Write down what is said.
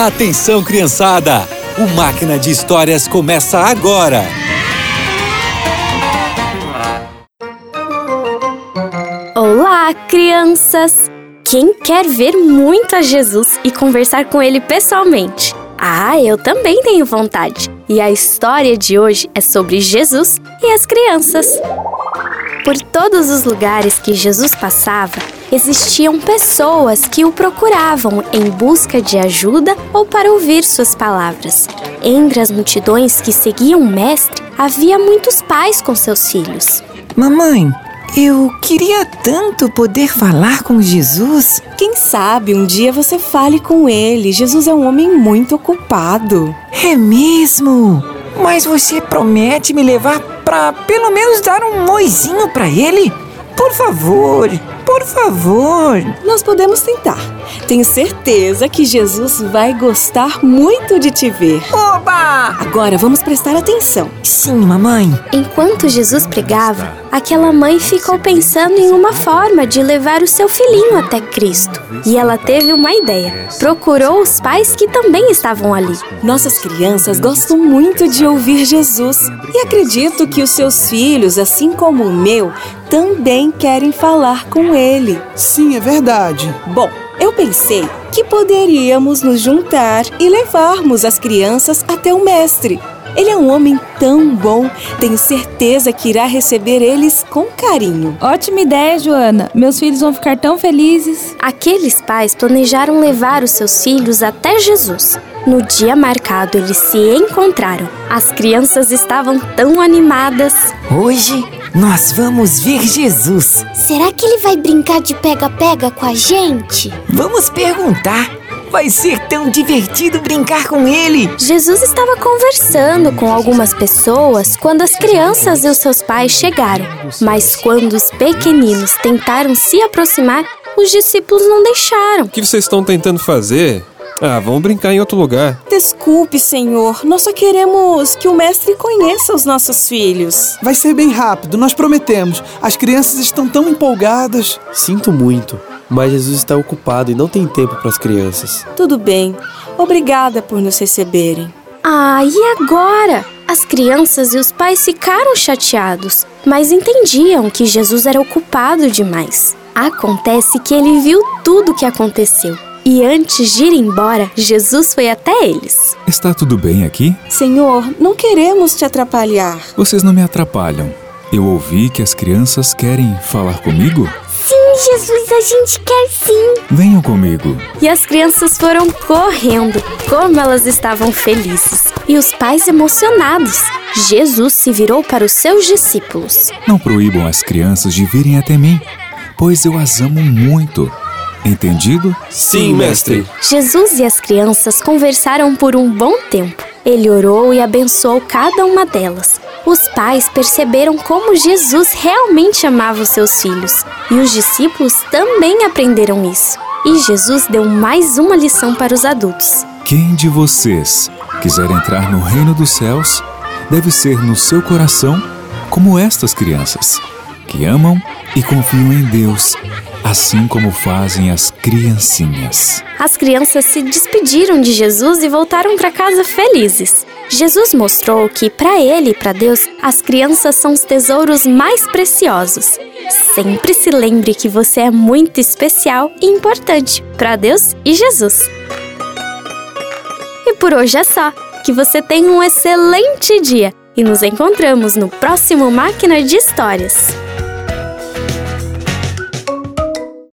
Atenção, criançada! O Máquina de Histórias começa agora! Olá, crianças! Quem quer ver muito a Jesus e conversar com ele pessoalmente? Ah, eu também tenho vontade! E a história de hoje é sobre Jesus e as crianças. Por todos os lugares que Jesus passava, existiam pessoas que o procuravam em busca de ajuda ou para ouvir suas palavras. Entre as multidões que seguiam o Mestre, havia muitos pais com seus filhos. Mamãe, eu queria tanto poder falar com Jesus. Quem sabe um dia você fale com ele. Jesus é um homem muito ocupado. É mesmo? Mas você promete me levar para pelo menos dar um moizinho para ele? Por favor, por favor. Nós podemos tentar. Tenho certeza que Jesus vai gostar muito de te ver. Oba! Agora vamos prestar atenção. Sim, mamãe. Enquanto Jesus pregava, aquela mãe ficou pensando em uma forma de levar o seu filhinho até Cristo. E ela teve uma ideia. Procurou os pais que também estavam ali. Nossas crianças gostam muito de ouvir Jesus e acredito que os seus filhos, assim como o meu, também querem falar com ele. Sim, é verdade. Bom, eu pensei que poderíamos nos juntar e levarmos as crianças até o mestre. Ele é um homem tão bom, tenho certeza que irá receber eles com carinho. Ótima ideia, Joana. Meus filhos vão ficar tão felizes. Aqueles pais planejaram levar os seus filhos até Jesus. No dia marcado, eles se encontraram. As crianças estavam tão animadas. Hoje nós vamos ver Jesus. Será que ele vai brincar de pega-pega com a gente? Vamos perguntar. Vai ser tão divertido brincar com ele. Jesus estava conversando com algumas pessoas quando as crianças e os seus pais chegaram. Mas quando os pequeninos tentaram se aproximar, os discípulos não deixaram. O que vocês estão tentando fazer? Ah, vamos brincar em outro lugar. Desculpe, Senhor. Nós só queremos que o mestre conheça os nossos filhos. Vai ser bem rápido, nós prometemos. As crianças estão tão empolgadas. Sinto muito, mas Jesus está ocupado e não tem tempo para as crianças. Tudo bem. Obrigada por nos receberem. Ah, e agora? As crianças e os pais ficaram chateados, mas entendiam que Jesus era ocupado demais. Acontece que ele viu tudo o que aconteceu. E antes de ir embora, Jesus foi até eles. Está tudo bem aqui? Senhor, não queremos te atrapalhar. Vocês não me atrapalham. Eu ouvi que as crianças querem falar comigo? Jesus, a gente quer sim. Venham comigo. E as crianças foram correndo, como elas estavam felizes. E os pais emocionados. Jesus se virou para os seus discípulos. Não proíbam as crianças de virem até mim, pois eu as amo muito. Entendido? Sim, mestre. Jesus e as crianças conversaram por um bom tempo. Ele orou e abençoou cada uma delas. Os pais perceberam como Jesus realmente amava os seus filhos, e os discípulos também aprenderam isso. E Jesus deu mais uma lição para os adultos. Quem de vocês quiser entrar no reino dos céus deve ser no seu coração como estas crianças, que amam e confiam em Deus assim como fazem as criancinhas. As crianças se despediram de Jesus e voltaram para casa felizes. Jesus mostrou que, para ele e para Deus, as crianças são os tesouros mais preciosos. Sempre se lembre que você é muito especial e importante para Deus e Jesus. E por hoje é só. Que você tenha um excelente dia e nos encontramos no próximo Máquina de Histórias.